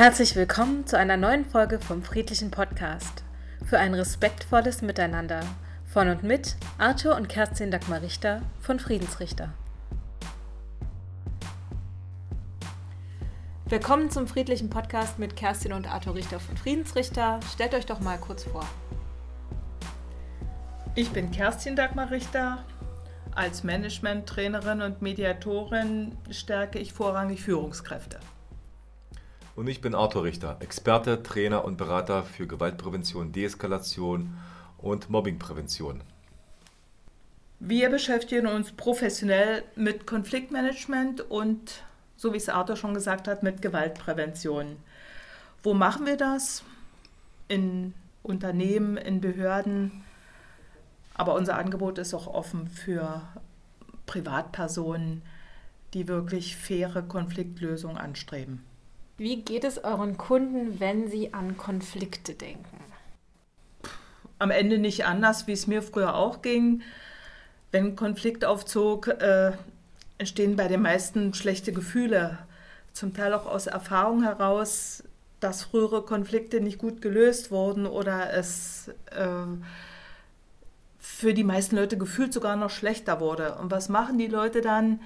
Herzlich willkommen zu einer neuen Folge vom Friedlichen Podcast. Für ein respektvolles Miteinander von und mit Arthur und Kerstin Dagmar Richter von Friedensrichter. Willkommen zum Friedlichen Podcast mit Kerstin und Arthur Richter von Friedensrichter. Stellt euch doch mal kurz vor. Ich bin Kerstin Dagmar Richter. Als Management-Trainerin und Mediatorin stärke ich vorrangig Führungskräfte. Und ich bin Arthur Richter, Experte, Trainer und Berater für Gewaltprävention, Deeskalation und Mobbingprävention. Wir beschäftigen uns professionell mit Konfliktmanagement und, so wie es Arthur schon gesagt hat, mit Gewaltprävention. Wo machen wir das? In Unternehmen, in Behörden. Aber unser Angebot ist auch offen für Privatpersonen, die wirklich faire Konfliktlösungen anstreben. Wie geht es euren Kunden, wenn sie an Konflikte denken? Am Ende nicht anders, wie es mir früher auch ging. Wenn Konflikt aufzog, äh, entstehen bei den meisten schlechte Gefühle. Zum Teil auch aus Erfahrung heraus, dass frühere Konflikte nicht gut gelöst wurden oder es äh, für die meisten Leute gefühlt sogar noch schlechter wurde. Und was machen die Leute dann?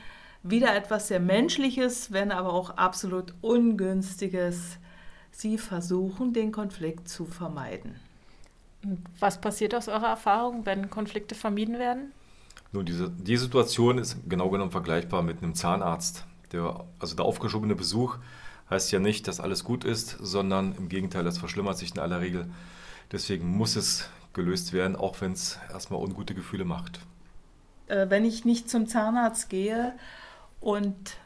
Wieder etwas sehr Menschliches, wenn aber auch absolut Ungünstiges. Sie versuchen, den Konflikt zu vermeiden. Was passiert aus eurer Erfahrung, wenn Konflikte vermieden werden? Nun, diese, die Situation ist genau genommen vergleichbar mit einem Zahnarzt. Der, also der aufgeschobene Besuch heißt ja nicht, dass alles gut ist, sondern im Gegenteil, das verschlimmert sich in aller Regel. Deswegen muss es gelöst werden, auch wenn es erstmal ungute Gefühle macht. Äh, wenn ich nicht zum Zahnarzt gehe, und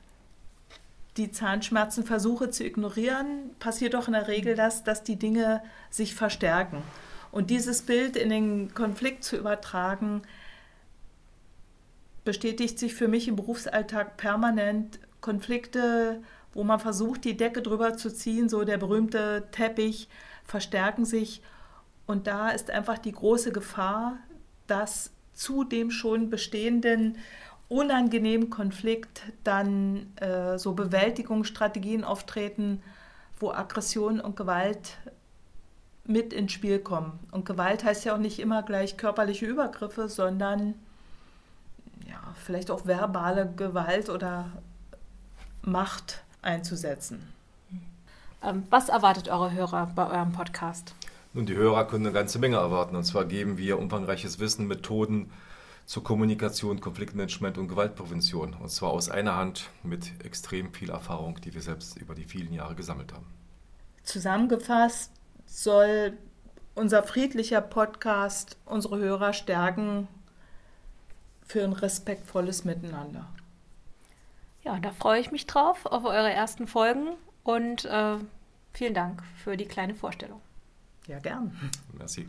die Zahnschmerzen versuche zu ignorieren, passiert doch in der Regel das, dass die Dinge sich verstärken. Und dieses Bild in den Konflikt zu übertragen, bestätigt sich für mich im Berufsalltag permanent. Konflikte, wo man versucht, die Decke drüber zu ziehen, so der berühmte Teppich, verstärken sich. Und da ist einfach die große Gefahr, dass zu dem schon bestehenden unangenehmen Konflikt dann äh, so Bewältigungsstrategien auftreten, wo Aggression und Gewalt mit ins Spiel kommen. Und Gewalt heißt ja auch nicht immer gleich körperliche Übergriffe, sondern ja, vielleicht auch verbale Gewalt oder Macht einzusetzen. Ähm, was erwartet eure Hörer bei eurem Podcast? Nun, die Hörer können eine ganze Menge erwarten. Und zwar geben wir umfangreiches Wissen, Methoden, zur Kommunikation, Konfliktmanagement und Gewaltprävention. Und zwar aus einer Hand mit extrem viel Erfahrung, die wir selbst über die vielen Jahre gesammelt haben. Zusammengefasst soll unser friedlicher Podcast unsere Hörer stärken für ein respektvolles Miteinander. Ja, da freue ich mich drauf auf eure ersten Folgen und äh, vielen Dank für die kleine Vorstellung. Ja, gern. Merci.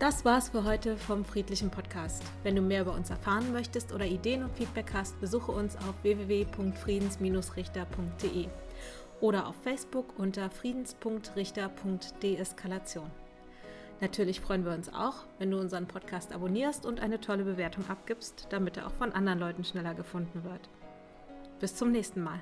Das war's für heute vom Friedlichen Podcast. Wenn du mehr über uns erfahren möchtest oder Ideen und Feedback hast, besuche uns auf www.friedens-richter.de oder auf Facebook unter friedens.richter.deeskalation. Natürlich freuen wir uns auch, wenn du unseren Podcast abonnierst und eine tolle Bewertung abgibst, damit er auch von anderen Leuten schneller gefunden wird. Bis zum nächsten Mal.